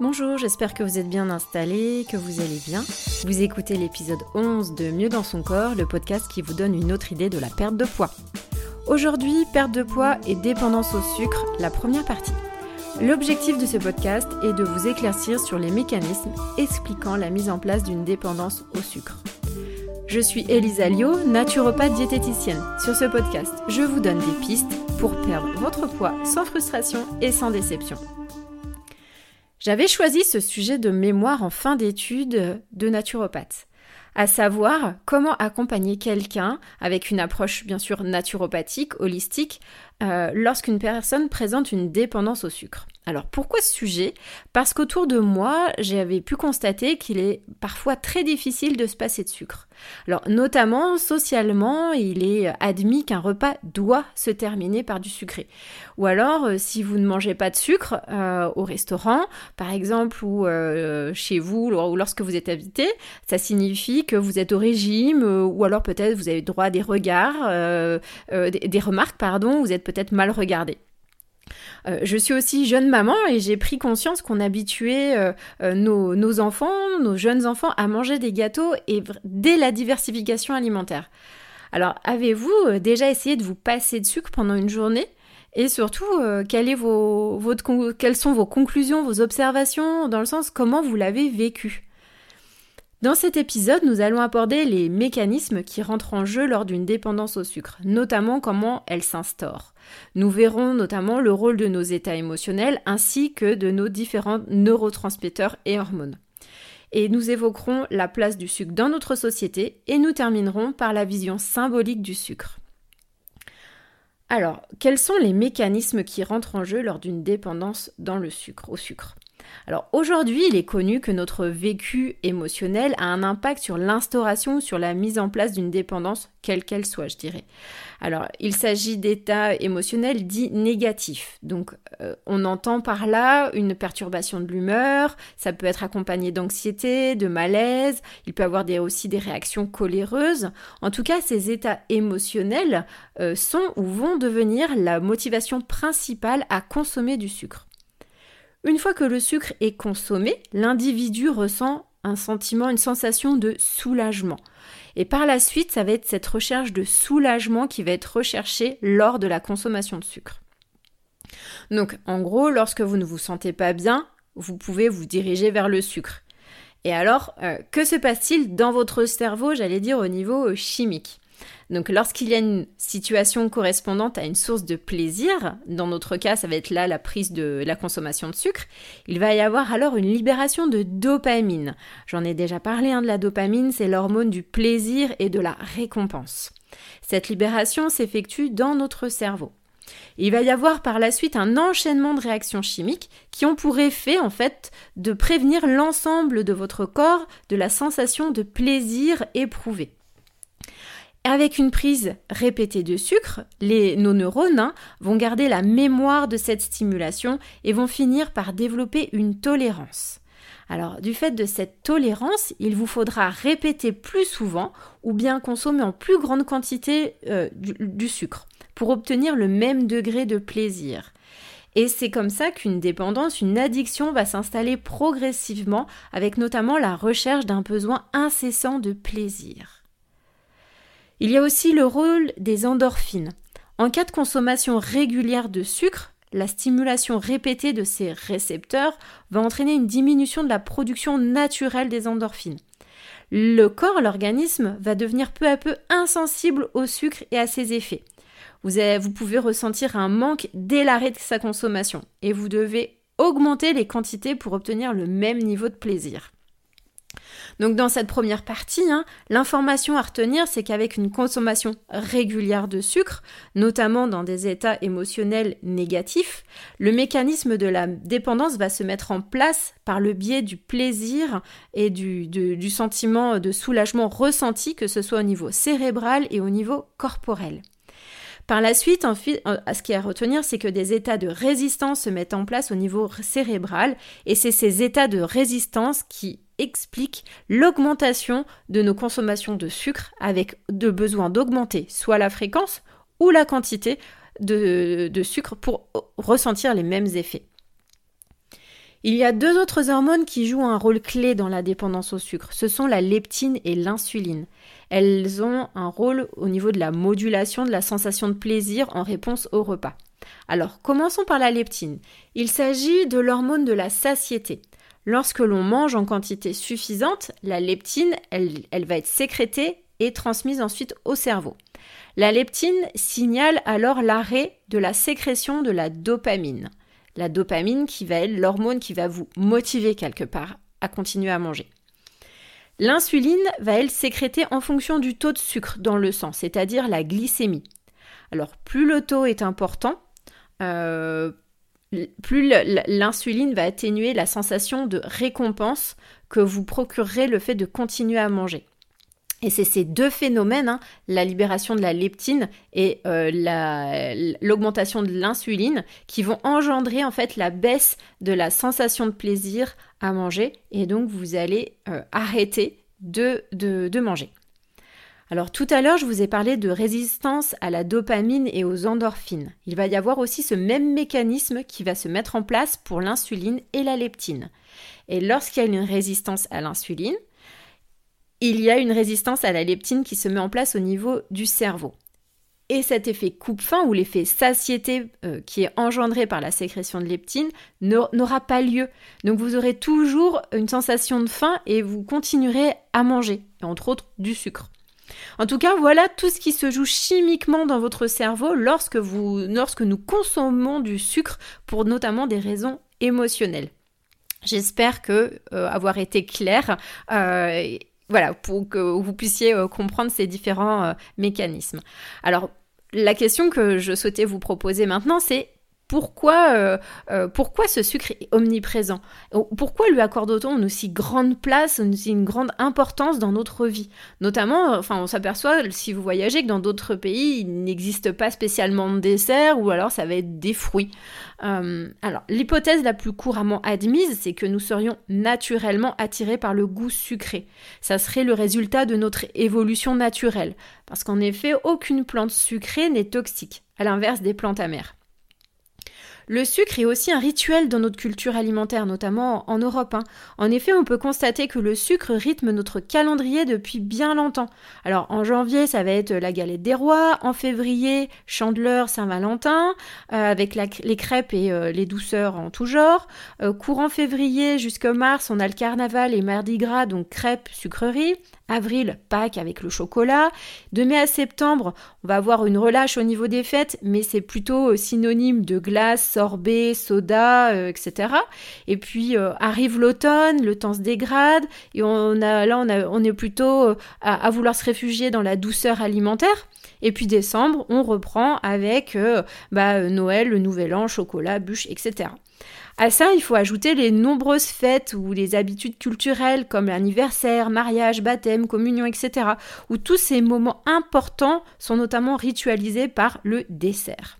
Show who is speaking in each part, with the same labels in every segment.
Speaker 1: Bonjour, j'espère que vous êtes bien installés, que vous allez bien. Vous écoutez l'épisode 11 de Mieux dans son corps, le podcast qui vous donne une autre idée de la perte de poids. Aujourd'hui, perte de poids et dépendance au sucre, la première partie. L'objectif de ce podcast est de vous éclaircir sur les mécanismes expliquant la mise en place d'une dépendance au sucre. Je suis Elisa Lio, naturopathe diététicienne. Sur ce podcast, je vous donne des pistes pour perdre votre poids sans frustration et sans déception. J'avais choisi ce sujet de mémoire en fin d'études de naturopathe, à savoir comment accompagner quelqu'un avec une approche bien sûr naturopathique, holistique, euh, lorsqu'une personne présente une dépendance au sucre. Alors pourquoi ce sujet? Parce qu'autour de moi, j'avais pu constater qu'il est parfois très difficile de se passer de sucre. Alors notamment socialement, il est admis qu'un repas doit se terminer par du sucré. Ou alors euh, si vous ne mangez pas de sucre euh, au restaurant, par exemple, ou euh, chez vous, ou lorsque vous êtes invité, ça signifie que vous êtes au régime, ou alors peut-être vous avez droit à des regards, des remarques, pardon, vous êtes peut-être mal regardé. Euh, je suis aussi jeune maman et j'ai pris conscience qu'on habituait euh, euh, nos, enfants, nos jeunes enfants, à manger des gâteaux et dès la diversification alimentaire. Alors, avez-vous déjà essayé de vous passer de sucre pendant une journée? Et surtout, quelles sont vos conclusions, vos observations, dans le sens comment vous l'avez vécu? Dans cet épisode, nous allons aborder les mécanismes qui rentrent en jeu lors d'une dépendance au sucre, notamment comment elle s'instaure. Nous verrons notamment le rôle de nos états émotionnels ainsi que de nos différents neurotransmetteurs et hormones. Et nous évoquerons la place du sucre dans notre société et nous terminerons par la vision symbolique du sucre. Alors, quels sont les mécanismes qui rentrent en jeu lors d'une dépendance dans le sucre, au sucre? Alors aujourd'hui, il est connu que notre vécu émotionnel a un impact sur l'instauration ou sur la mise en place d'une dépendance, quelle qu'elle soit, je dirais. Alors, il s'agit d'états émotionnels dits négatifs. Donc, euh, on entend par là une perturbation de l'humeur, ça peut être accompagné d'anxiété, de malaise, il peut avoir aussi des réactions coléreuses. En tout cas, ces états émotionnels euh, sont ou vont devenir la motivation principale à consommer du sucre. Une fois que le sucre est consommé, l'individu ressent un sentiment, une sensation de soulagement. Et par la suite, ça va être cette recherche de soulagement qui va être recherchée lors de la consommation de sucre. Donc, en gros, lorsque vous ne vous sentez pas bien, vous pouvez vous diriger vers le sucre. Et alors, euh, que se passe-t-il dans votre cerveau, j'allais dire au niveau chimique? Donc lorsqu'il y a une situation correspondante à une source de plaisir, dans notre cas ça va être là la prise de la consommation de sucre, il va y avoir alors une libération de dopamine. J'en ai déjà parlé hein, de la dopamine, c'est l'hormone du plaisir et de la récompense. Cette libération s'effectue dans notre cerveau. Il va y avoir par la suite un enchaînement de réactions chimiques qui ont pour effet en fait de prévenir l'ensemble de votre corps de la sensation de plaisir éprouvé. Avec une prise répétée de sucre, les, nos neurones hein, vont garder la mémoire de cette stimulation et vont finir par développer une tolérance. Alors, du fait de cette tolérance, il vous faudra répéter plus souvent ou bien consommer en plus grande quantité euh, du, sucre pour obtenir le même degré de plaisir. Et c'est comme ça qu'une dépendance, une addiction va s'installer progressivement avec notamment la recherche d'un besoin incessant de plaisir. Il y a aussi le rôle des endorphines. En cas de consommation régulière de sucre, la stimulation répétée de ces récepteurs va entraîner une diminution de la production naturelle des endorphines. Le corps, l'organisme, va devenir peu à peu insensible au sucre et à ses effets. Vous, pouvez ressentir un manque dès l'arrêt de sa consommation et vous devez augmenter les quantités pour obtenir le même niveau de plaisir. Donc dans cette première partie, hein, l'information à retenir, c'est qu'avec une consommation régulière de sucre, notamment dans des états émotionnels négatifs, le mécanisme de la dépendance va se mettre en place par le biais du plaisir et du, sentiment de soulagement ressenti, que ce soit au niveau cérébral et au niveau corporel. Par la suite, en ce qui est à retenir, c'est que des états de résistance se mettent en place au niveau cérébral, et c'est ces états de résistance qui expliquent l'augmentation de nos consommations de sucre avec de besoin d'augmenter soit la fréquence ou la quantité de, de sucre pour ressentir les mêmes effets. Il y a deux autres hormones qui jouent un rôle clé dans la dépendance au sucre. Ce sont la leptine et l'insuline. Elles ont un rôle au niveau de la modulation de la sensation de plaisir en réponse au repas. Alors, commençons par la leptine. Il s'agit de l'hormone de la satiété. Lorsque l'on mange en quantité suffisante, la leptine, elle, va être sécrétée et transmise ensuite au cerveau. La leptine signale alors l'arrêt de la sécrétion de la dopamine. La dopamine qui va être l'hormone qui va vous motiver quelque part à continuer à manger. L'insuline va elle sécréter en fonction du taux de sucre dans le sang, c'est-à-dire la glycémie. Alors plus le taux est important, euh, plus l'insuline va atténuer la sensation de récompense que vous procurerez le fait de continuer à manger. Et c'est ces deux phénomènes, hein, la libération de la leptine et euh, l'augmentation de l'insuline, qui vont engendrer en fait la baisse de la sensation de plaisir à manger. Et donc vous allez euh, arrêter de, de manger. Alors tout à l'heure, je vous ai parlé de résistance à la dopamine et aux endorphines. Il va y avoir aussi ce même mécanisme qui va se mettre en place pour l'insuline et la leptine. Et lorsqu'il y a une résistance à l'insuline, il y a une résistance à la leptine qui se met en place au niveau du cerveau. Et cet effet coupe-faim ou l'effet satiété euh, qui est engendré par la sécrétion de leptine n'aura pas lieu. Donc vous aurez toujours une sensation de faim et vous continuerez à manger, entre autres du sucre. En tout cas, voilà tout ce qui se joue chimiquement dans votre cerveau lorsque, lorsque nous consommons du sucre pour notamment des raisons émotionnelles. J'espère que euh, avoir été clair euh, voilà, pour que vous puissiez euh, comprendre ces différents mécanismes. Alors, la question que je souhaitais vous proposer maintenant, c'est pourquoi, euh, euh, pourquoi ce sucre est omniprésent? Pourquoi lui accorde-t-on une aussi grande place, une, une grande importance dans notre vie? Notamment, euh, enfin, on s'aperçoit, si vous voyagez, que dans d'autres pays, il n'existe pas spécialement de dessert, ou alors ça va être des fruits. alors, l'hypothèse la plus couramment admise, c'est que nous serions naturellement attirés par le goût sucré. Ça serait le résultat de notre évolution naturelle, parce qu'en effet, aucune plante sucrée n'est toxique, à l'inverse des plantes amères. Le sucre est aussi un rituel dans notre culture alimentaire, notamment en Europe. Hein. En effet, on peut constater que le sucre rythme notre calendrier depuis bien longtemps. Alors en janvier, ça va être la galette des rois, en février, chandeleur, Saint-Valentin, euh, avec les crêpes et euh, les douceurs en tout genre. Euh, courant février jusqu'au mars, on a le carnaval et mardi gras, donc crêpes, sucreries. Avril, Pâques avec le chocolat. De mai à septembre, on va avoir une relâche au niveau des fêtes, mais c'est plutôt synonyme de glace, sorbet, soda, euh, etc. Et puis euh, arrive l'automne, le temps se dégrade, et on là on, est plutôt euh, à, vouloir se réfugier dans la douceur alimentaire. Et puis décembre, on reprend avec bah, Noël, le Nouvel An, chocolat, bûche, etc. À ça, il faut ajouter les nombreuses fêtes ou les habitudes culturelles comme l'anniversaire, mariage, baptême, communion, etc. où tous ces moments importants sont notamment ritualisés par le dessert.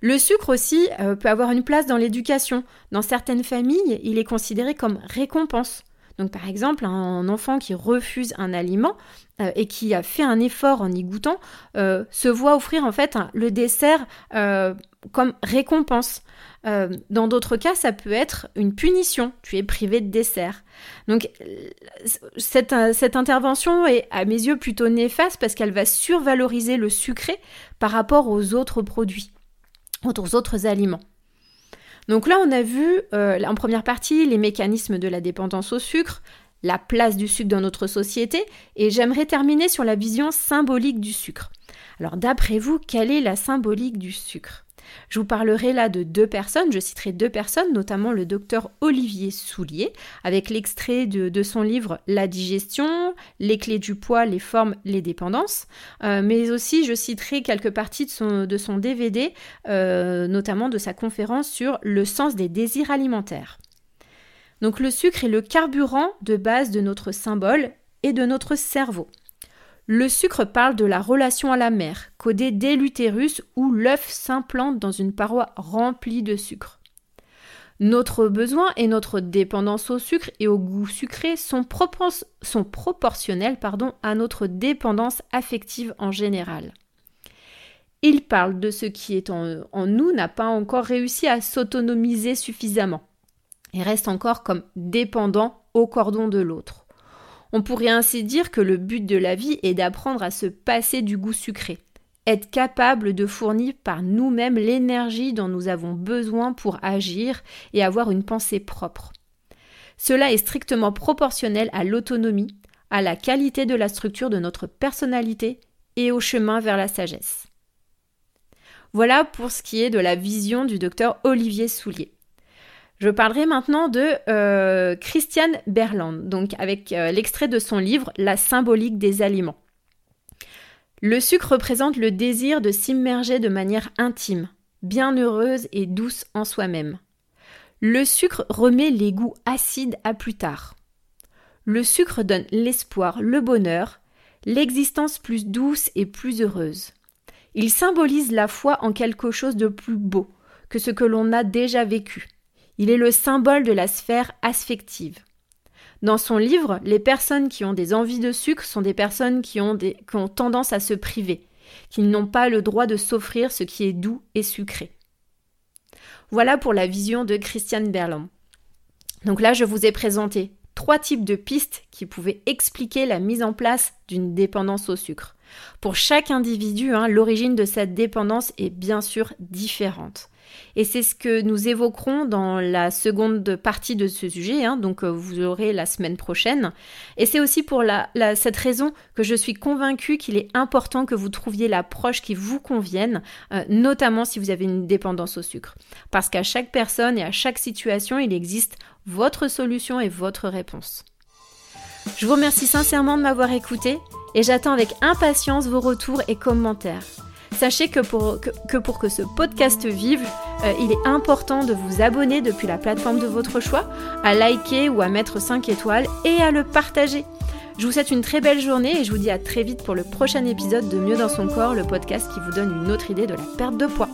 Speaker 1: Le sucre aussi euh, peut avoir une place dans l'éducation. Dans certaines familles, il est considéré comme récompense. Donc par exemple, un enfant qui refuse un aliment euh, et qui a fait un effort en y goûtant euh, se voit offrir en fait le dessert comme récompense. dans d'autres cas, ça peut être une punition. Tu es privé de dessert. Donc cette, cette intervention est à mes yeux plutôt néfaste parce qu'elle va survaloriser le sucré par rapport aux autres produits aux autres aliments. Donc là, on a vu euh, en première partie les mécanismes de la dépendance au sucre, la place du sucre dans notre société, et j'aimerais terminer sur la vision symbolique du sucre. Alors d'après vous, quelle est la symbolique du sucre? Je vous parlerai là de deux personnes, je citerai deux personnes, notamment le docteur Olivier Soulier, avec l'extrait de, son livre La digestion, les clés du poids, les formes, les dépendances, euh, mais aussi je citerai quelques parties de son, DVD, euh, notamment de sa conférence sur le sens des désirs alimentaires. Donc le sucre est le carburant de base de notre symbole et de notre cerveau. Le sucre parle de la relation à la mère, codée dès l'utérus où l'œuf s'implante dans une paroi remplie de sucre. Notre besoin et notre dépendance au sucre et au goût sucré sont, proportionnels à notre dépendance affective en général. Il parle de ce qui est en nous n'a pas encore réussi à s'autonomiser suffisamment. et reste encore comme dépendant au cordon de l'autre. On pourrait ainsi dire que le but de la vie est d'apprendre à se passer du goût sucré, être capable de fournir par nous-mêmes l'énergie dont nous avons besoin pour agir et avoir une pensée propre. Cela est strictement proportionnel à l'autonomie, à la qualité de la structure de notre personnalité et au chemin vers la sagesse. Voilà pour ce qui est de la vision du docteur Olivier Soulier. Je parlerai maintenant de euh, Christiane Berland, donc avec euh, l'extrait de son livre La symbolique des aliments. Le sucre représente le désir de s'immerger de manière intime, bienheureuse et douce en soi-même. Le sucre remet les goûts acides à plus tard. Le sucre donne l'espoir, le bonheur, l'existence plus douce et plus heureuse. Il symbolise la foi en quelque chose de plus beau que ce que l'on a déjà vécu. Il est le symbole de la sphère affective. Dans son livre, les personnes qui ont des envies de sucre sont des personnes qui ont, des, qui ont tendance à se priver, qui n'ont pas le droit de s'offrir ce qui est doux et sucré. Voilà pour la vision de Christiane Berland. Donc là, je vous ai présenté trois types de pistes qui pouvaient expliquer la mise en place d'une dépendance au sucre. Pour chaque individu, hein, l'origine de cette dépendance est bien sûr différente. Et c'est ce que nous évoquerons dans la seconde partie de ce sujet, hein, donc euh, vous aurez la semaine prochaine. Et c'est aussi pour cette raison que je suis convaincue qu'il est important que vous trouviez l'approche qui vous convienne, euh, notamment si vous avez une dépendance au sucre. Parce qu'à chaque personne et à chaque situation, il existe votre solution et votre réponse. Je vous remercie sincèrement de m'avoir écouté et j'attends avec impatience vos retours et commentaires. Sachez que pour que, ce podcast vive, euh, il est important de vous abonner depuis la plateforme de votre choix, à liker ou à mettre 5 étoiles et à le partager. Je vous souhaite une très belle journée et je vous dis à très vite pour le prochain épisode de Mieux dans son corps, le podcast qui vous donne une autre idée de la perte de poids.